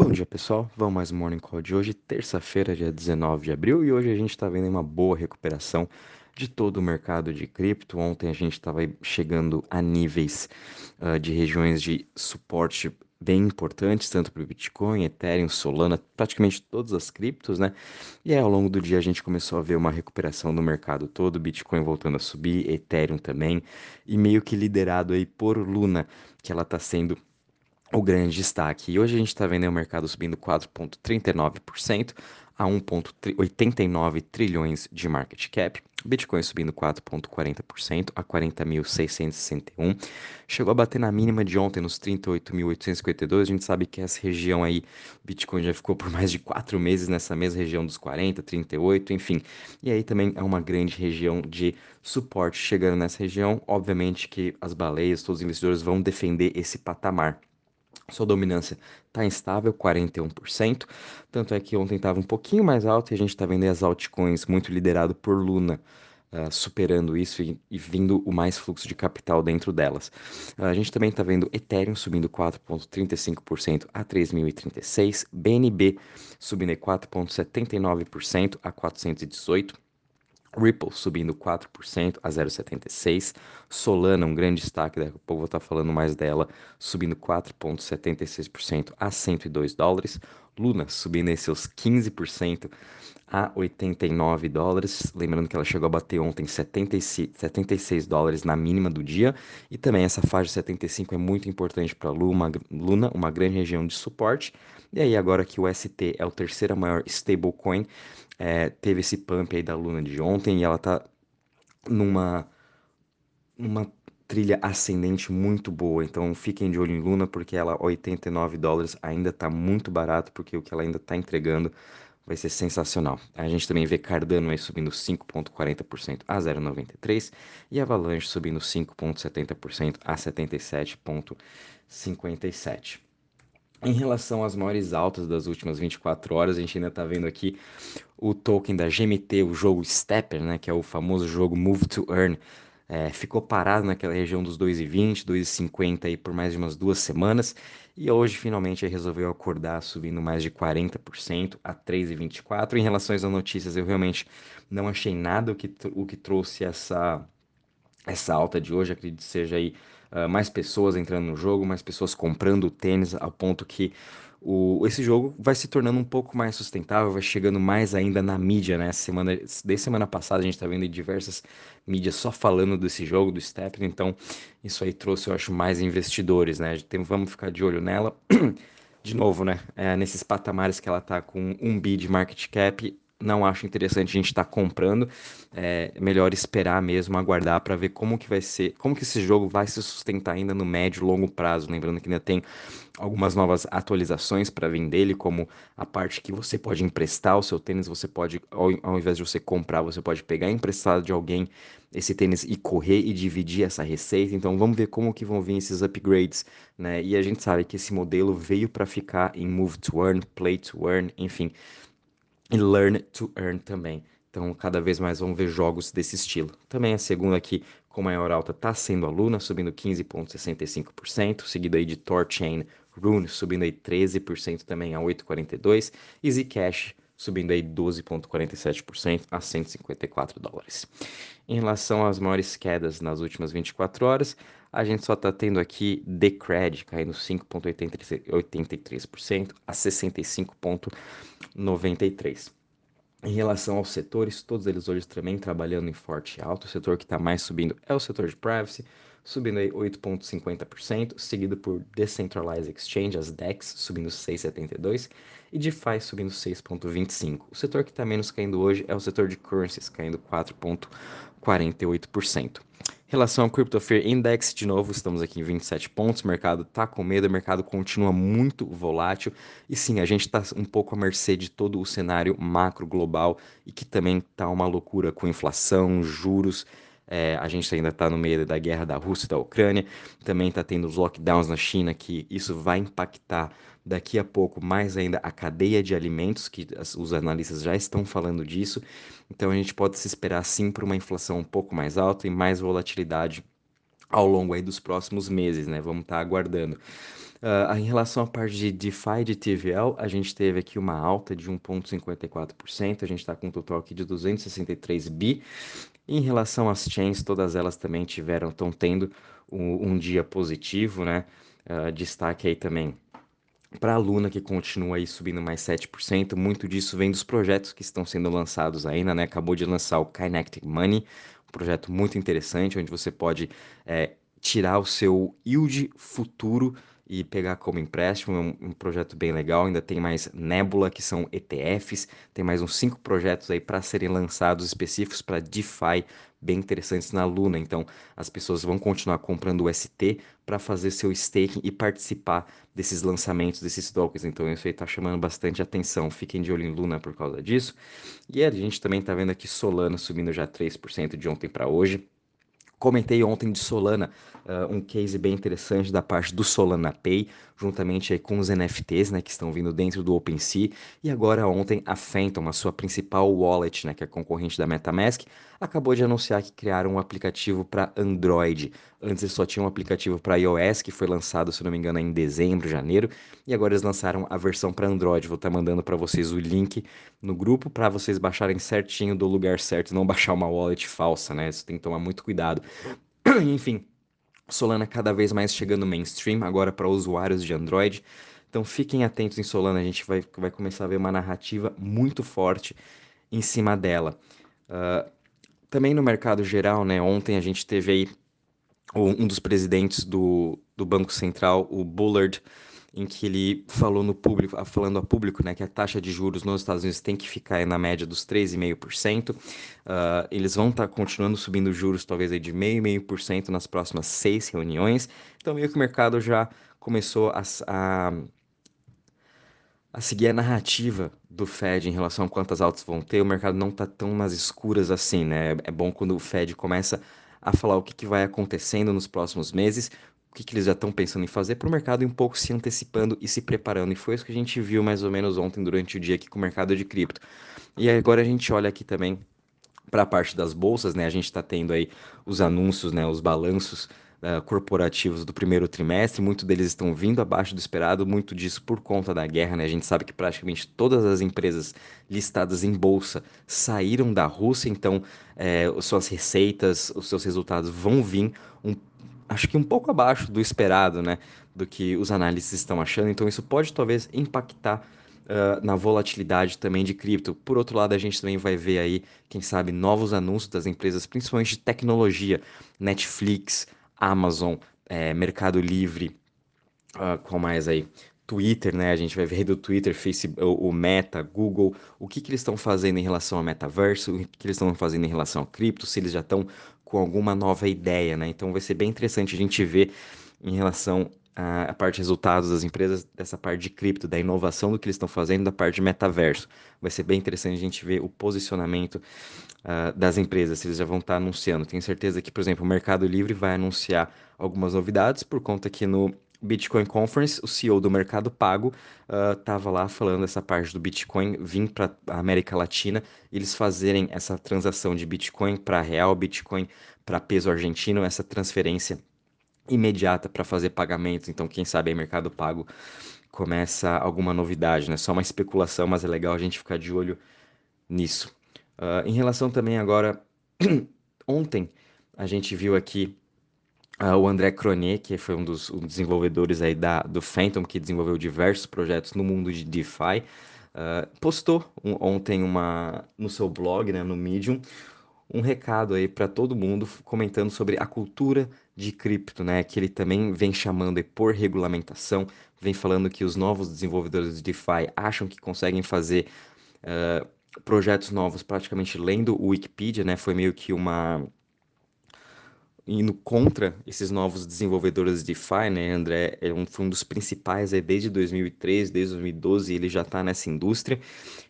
Bom dia pessoal, vamos mais um Morning Call de hoje, terça-feira, dia 19 de abril, e hoje a gente está vendo uma boa recuperação de todo o mercado de cripto. Ontem a gente estava chegando a níveis uh, de regiões de suporte bem importantes, tanto para o Bitcoin, Ethereum, Solana, praticamente todas as criptos, né? E aí, ao longo do dia a gente começou a ver uma recuperação do mercado todo, Bitcoin voltando a subir, Ethereum também, e meio que liderado aí por Luna, que ela está sendo o grande destaque. E hoje a gente está vendo o mercado subindo 4,39% a 1,89 trilhões de market cap. Bitcoin subindo 4,40% a 40.661. Chegou a bater na mínima de ontem nos 38.852. A gente sabe que essa região aí, Bitcoin já ficou por mais de quatro meses nessa mesma região dos 40, 38, enfim. E aí também é uma grande região de suporte. Chegando nessa região, obviamente que as baleias, todos os investidores vão defender esse patamar. Sua dominância está instável, 41%. Tanto é que ontem estava um pouquinho mais alto e a gente está vendo as altcoins muito liderado por Luna. Uh, superando isso e, e, vindo o mais fluxo de capital dentro delas. Uh, a gente também está vendo Ethereum subindo 4,35% a 3.036, BNB subindo 4,79% a 418, Ripple subindo 4% a 0,76. Solana, um grande destaque, daqui a pouco vou estar falando mais dela, subindo 4,76% a 102 dólares. Luna subindo esses seus 15% a 89 dólares. Lembrando que ela chegou a bater ontem 76, 76 dólares na mínima do dia. E também essa faixa de 75 é muito importante para a Luna, uma grande região de suporte. E aí, agora que o ST é o terceiro maior stablecoin, é, teve esse pump aí da Luna de ontem e ela tá numa, numa trilha ascendente muito boa. Então fiquem de olho em Luna porque ela 89 dólares ainda tá muito barato porque o que ela ainda tá entregando vai ser sensacional. A gente também vê Cardano aí subindo 5.40% a 0.93 e Avalanche subindo 5.70% a 77.57. Em relação às maiores altas das últimas 24 horas, a gente ainda está vendo aqui o token da GMT, o jogo Stepper, né, que é o famoso jogo Move to Earn, é, ficou parado naquela região dos 2,20, 2,50 aí por mais de umas duas semanas. E hoje finalmente resolveu acordar subindo mais de 40% a 3,24. Em relação às notícias, eu realmente não achei nada o que, o que trouxe essa, essa alta de hoje, acredito que seja aí uh, mais pessoas entrando no jogo, mais pessoas comprando tênis, ao ponto que o, esse jogo vai se tornando um pouco mais sustentável, vai chegando mais ainda na mídia, né? Semana, desde semana passada a gente está vendo diversas mídias só falando desse jogo, do Step, então isso aí trouxe, eu acho, mais investidores, né? Tem, vamos ficar de olho nela. De novo, né? É, nesses patamares que ela tá com um bi de market cap, não acho interessante a gente estar tá comprando. É melhor esperar mesmo, aguardar para ver como que vai ser, como que esse jogo vai se sustentar ainda no médio e longo prazo. Lembrando que ainda tem algumas novas atualizações para vir dele, como a parte que você pode emprestar o seu tênis, você pode, ao, ao invés de você comprar, você pode pegar emprestado de alguém esse tênis e correr e dividir essa receita. Então vamos ver como que vão vir esses upgrades, né? E a gente sabe que esse modelo veio para ficar em Move to Earn, Play to Earn, enfim e Learn to Earn também. Então, cada vez mais vamos ver jogos desse estilo. Também a segunda aqui, com maior alta, está sendo a Luna, subindo 15,65%, seguido aí de Torchain Rune, subindo aí 13% também a 8,42%, e Zcash, subindo aí 12,47% a 154 dólares. Em relação às maiores quedas nas últimas 24 horas, a gente só está tendo aqui Decred caindo 5,83% a 65,93%. Em relação aos setores, todos eles hoje também trabalhando em forte alto. O setor que está mais subindo é o setor de privacy, subindo aí 8,50%, seguido por Decentralized Exchange, as DEX, subindo 6,72%, e DeFi subindo 6,25%. O setor que está menos caindo hoje é o setor de currencies, caindo 4,48%. Relação ao Crypto Fear Index, de novo, estamos aqui em 27 pontos. O mercado está com medo, o mercado continua muito volátil. E sim, a gente está um pouco à mercê de todo o cenário macro global e que também está uma loucura com inflação, juros. É, a gente ainda está no meio da guerra da Rússia e da Ucrânia. Também está tendo os lockdowns na China, que isso vai impactar daqui a pouco mais ainda a cadeia de alimentos, que os analistas já estão falando disso. Então a gente pode se esperar sim por uma inflação um pouco mais alta e mais volatilidade ao longo aí dos próximos meses, né? Vamos estar tá aguardando. Uh, em relação à parte de DeFi de TVL, a gente teve aqui uma alta de 1,54%, a gente está com um total aqui de 263 bi. Em relação às chains, todas elas também tiveram, estão tendo um, um, dia positivo, né? Uh, destaque aí também para a Luna, que continua aí subindo mais 7%, muito disso vem dos projetos que estão sendo lançados ainda, né? Acabou de lançar o Kinetic Money, um projeto muito interessante, onde você pode é, tirar o seu yield futuro e pegar como empréstimo. É um, um, projeto bem legal. Ainda tem mais Nebula, que são ETFs. Tem mais uns cinco projetos aí para serem lançados específicos para DeFi, bem interessantes na Luna. Então, as pessoas vão continuar comprando o ST para fazer seu staking e participar desses lançamentos, desses tokens. Então, isso aí está chamando bastante atenção. Fiquem de olho em Luna por causa disso. E a gente também está vendo aqui Solana subindo já 3% de ontem para hoje. Comentei ontem de Solana, uh, um case bem interessante da parte do Solana Pay, juntamente com os NFTs, né, que estão vindo dentro do OpenSea. E agora ontem a Phantom, a sua principal wallet, né, que é concorrente da MetaMask, acabou de anunciar que criaram um aplicativo para Android. Antes eles só tinham um aplicativo para iOS, que foi lançado, se não me engano, em dezembro, janeiro, e agora eles lançaram a versão para Android. Vou estar tá mandando para vocês o link no grupo para vocês baixarem certinho do lugar certo, não baixar uma wallet falsa, né? Isso tem que tomar muito cuidado. Enfim, Solana cada vez mais chegando mainstream, agora para usuários de Android. Então fiquem atentos em Solana, a gente vai, vai começar a ver uma narrativa muito forte em cima dela. Uh, também no mercado geral, né, ontem a gente teve aí um dos presidentes do, do Banco Central, o Bullard, em que ele falou no público, falando a público, né, que a taxa de juros nos Estados Unidos tem que ficar na média dos 3,5%. Uh, ah, eles vão estar tá continuando subindo juros, talvez aí de 0,5% nas próximas seis reuniões. Então, meio que o mercado já começou a, a, a seguir a narrativa do Fed em relação a quantas altas vão ter. O mercado não está tão nas escuras assim, né? É bom quando o Fed começa a falar o que, que vai acontecendo nos próximos meses, o que, que eles já estão pensando em fazer para o mercado e um pouco se antecipando e se preparando. E foi isso que a gente viu mais ou menos ontem durante o dia aqui com o mercado de cripto. E agora a gente olha aqui também para a parte das bolsas, né? A gente está tendo aí os anúncios, né? Os balanços uh, corporativos do primeiro trimestre, muitos deles estão vindo abaixo do esperado, muito disso por conta da guerra, né? A gente sabe que praticamente todas as empresas listadas em bolsa saíram da Rússia, então é, suas receitas, os seus resultados vão vir um acho que um pouco abaixo do esperado, né? Do que os analistas estão achando. Então isso pode talvez impactar uh, na volatilidade também de cripto. Por outro lado, a gente também vai ver aí, quem sabe, novos anúncios das empresas, principalmente de tecnologia, Netflix, Amazon, é, Mercado Livre, uh, qual mais aí? Twitter, né? A gente vai ver do Twitter, Facebook, o Meta, Google, o que, que eles estão fazendo em relação ao metaverso, o que, que eles estão fazendo em relação ao cripto, se eles já estão com alguma nova ideia, né? Então vai ser bem interessante a gente ver em relação à parte de resultados das empresas, dessa parte de cripto, da inovação do que eles estão fazendo, da parte de metaverso. Vai ser bem interessante a gente ver o posicionamento uh, das empresas, se eles já vão estar anunciando. Tenho certeza que, por exemplo, o Mercado Livre vai anunciar algumas novidades, por conta que no Bitcoin Conference, o CEO do Mercado Pago estava uh, lá falando essa parte do Bitcoin vir para a América Latina eles fazerem essa transação de Bitcoin para real, Bitcoin para peso argentino, essa transferência imediata para fazer pagamentos. Então, quem sabe aí Mercado Pago começa alguma novidade, né? Só uma especulação, mas é legal a gente ficar de olho nisso. Uh, em relação também agora, ontem a gente viu aqui Uh, o André Cronier, que foi um dos um desenvolvedores aí da, do Phantom, que desenvolveu diversos projetos no mundo de DeFi, uh, postou um, ontem uma, no seu blog, né, no Medium, um recado aí para todo mundo comentando sobre a cultura de cripto, né, que ele também vem chamando por regulamentação, vem falando que os novos desenvolvedores de DeFi acham que conseguem fazer uh, projetos novos praticamente lendo o Wikipedia, né, foi meio que uma indo contra esses novos desenvolvedores de DeFi, né? André é um, foi um dos principais aí desde 2003, desde 2012, ele já está nessa indústria,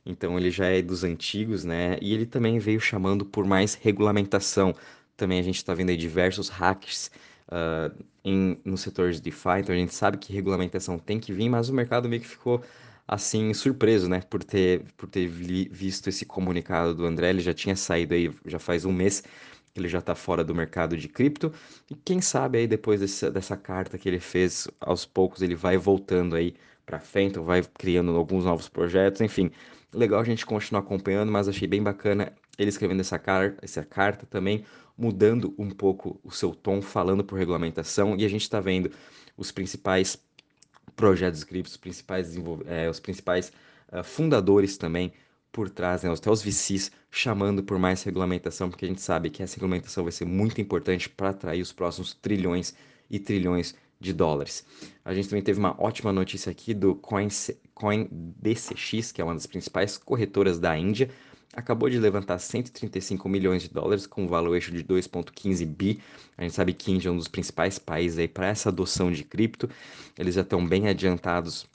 então ele já é dos antigos, né? E ele também veio chamando por mais regulamentação. Também a gente está vendo aí diversos hacks uh, em, no setor de DeFi, então a gente sabe que regulamentação tem que vir, mas o mercado meio que ficou assim surpreso, né, por ter por ter visto esse comunicado do André, ele já tinha saído aí já faz um mês ele já está fora do mercado de cripto. E quem sabe aí depois desse, dessa carta que ele fez, aos poucos ele vai voltando aí para frente, vai criando alguns novos projetos, enfim. Legal a gente continuar acompanhando, mas achei bem bacana ele escrevendo essa, car essa carta também, mudando um pouco o seu tom, falando por regulamentação, e a gente está vendo os principais projetos criptos, os principais, é, os principais uh, fundadores também por trás, né, até os VCs chamando por mais regulamentação, porque a gente sabe que essa regulamentação vai ser muito importante para atrair os próximos trilhões e trilhões de dólares. A gente também teve uma ótima notícia aqui do CoinDCX, que é uma das principais corretoras da Índia, acabou de levantar 135 milhões de dólares com um valuation de 2.15 bi. A gente sabe que a Índia é um dos principais países aí para essa adoção de cripto. Eles já estão bem adiantados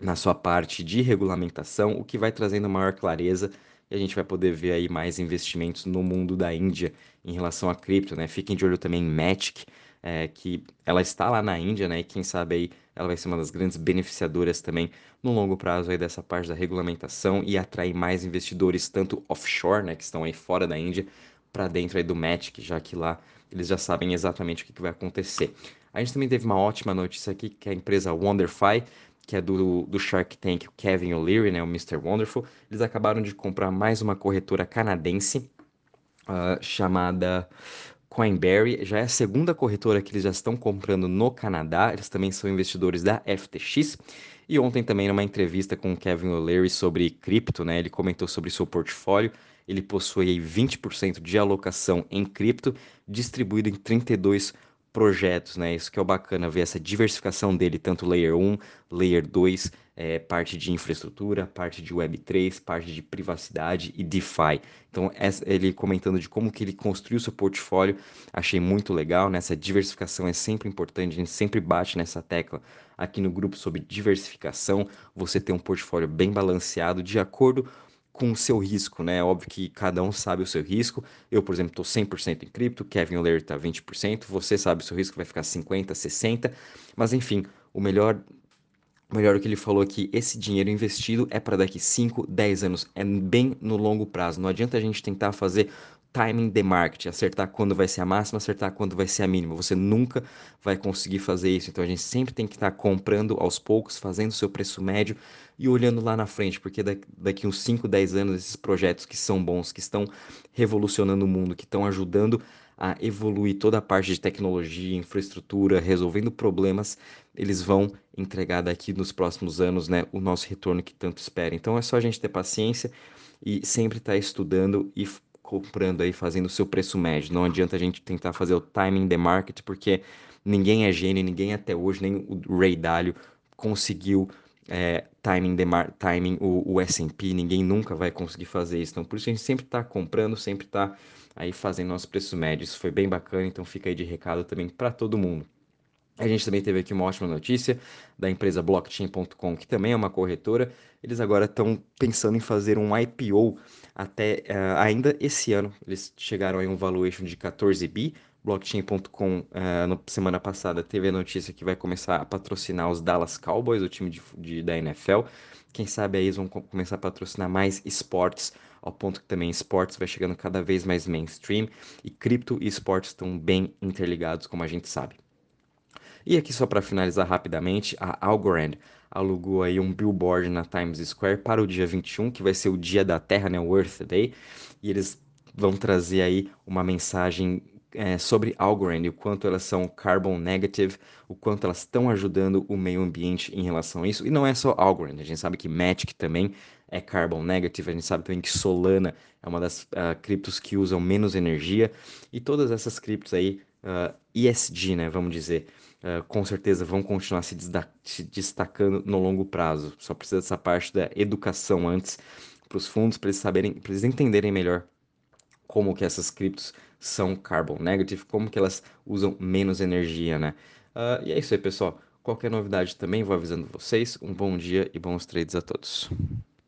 na sua parte de regulamentação, o que vai trazendo maior clareza e a gente vai poder ver aí mais investimentos no mundo da Índia em relação a cripto, né? Fiquem de olho também em Matic, é, que ela está lá na Índia, né? E quem sabe aí ela vai ser uma das grandes beneficiadoras também no longo prazo aí dessa parte da regulamentação e atrair mais investidores tanto offshore, né? Que estão aí fora da Índia para dentro aí do Matic, já que lá eles já sabem exatamente o que, que vai acontecer. A gente também teve uma ótima notícia aqui, que é a empresa WonderFi que é do, do Shark Tank, o Kevin O'Leary, né, o Mr. Wonderful, eles acabaram de comprar mais uma corretora canadense uh, chamada Coinberry. Já é a segunda corretora que eles já estão comprando no Canadá. Eles também são investidores da FTX. E ontem também, numa entrevista com o Kevin O'Leary sobre cripto, né, ele comentou sobre seu portfólio. Ele possui 20% de alocação em cripto, distribuído em 32 projetos, né? Isso que é o bacana, ver essa diversificação dele, tanto Layer 1, Layer 2, é, parte de infraestrutura, parte de Web3, parte de privacidade e DeFi. Então, ele comentando de como que ele construiu seu portfólio, achei muito legal, né? Essa diversificação é sempre importante, a gente sempre bate nessa tecla aqui no grupo sobre diversificação, você ter um portfólio bem balanceado de acordo com o seu risco, né? Óbvio que cada um sabe o seu risco. Eu, por exemplo, estou 100% em cripto, Kevin O'Leary está 20%, você sabe o seu risco vai ficar 50, 60, mas enfim, o melhor melhor o que ele falou aqui, esse dinheiro investido é para daqui 5, 10 anos, é bem no longo prazo. Não adianta a gente tentar fazer timing de market, acertar quando vai ser a máxima, acertar quando vai ser a mínima. Você nunca vai conseguir fazer isso. Então a gente sempre tem que estar comprando aos poucos, fazendo o seu preço médio e olhando lá na frente, porque daqui uns 5, 10 anos esses projetos que são bons, que estão revolucionando o mundo, que estão ajudando a evoluir toda a parte de tecnologia, infraestrutura, resolvendo problemas, eles vão entregar daqui nos próximos anos, né, o nosso retorno que tanto espera. Então é só a gente ter paciência e sempre estar tá estudando e comprando aí, fazendo o seu preço médio. Não adianta a gente tentar fazer o timing the market, porque ninguém é gênio, ninguém até hoje, nem o Ray Dalio conseguiu é, timing, the timing o, o S&P, ninguém nunca vai conseguir fazer isso. Então, por isso a gente sempre está comprando, sempre está aí fazendo nosso preço médio. Isso foi bem bacana, então fica aí de recado também para todo mundo. A gente também teve aqui uma ótima notícia da empresa blockchain.com, que também é uma corretora. Eles agora estão pensando em fazer um IPO até uh, ainda esse ano. Eles chegaram a um valuation de 14 bi. Blockchain.com, uh, na semana passada, teve a notícia que vai começar a patrocinar os Dallas Cowboys, o time de, de da NFL. Quem sabe aí eles vão começar a patrocinar mais esportes ao ponto que também esportes vai chegando cada vez mais mainstream e cripto e esportes estão bem interligados, como a gente sabe. E aqui só para finalizar rapidamente, a Algorand alugou aí um billboard na Times Square para o dia 21, que vai ser o dia da Terra, né, o Earth Day, e eles vão trazer aí uma mensagem é, sobre Algorand o quanto elas são carbon negative, o quanto elas estão ajudando o meio ambiente em relação a isso. E não é só Algorand, a gente sabe que Matic também é carbon negative, a gente sabe também que Solana é uma das uh, criptos que usam menos energia e todas essas criptos aí, uh, ah, ESG, né, vamos dizer, uh, com certeza vão continuar se, se destacando no longo prazo. Só precisa dessa parte da educação antes para os fundos, para eles saberem, para eles entenderem melhor como que essas criptos são carbon negative, como que elas usam menos energia, né? Uh, e é isso aí, pessoal. Qualquer novidade também vou avisando vocês. Um bom dia e bons trades a todos.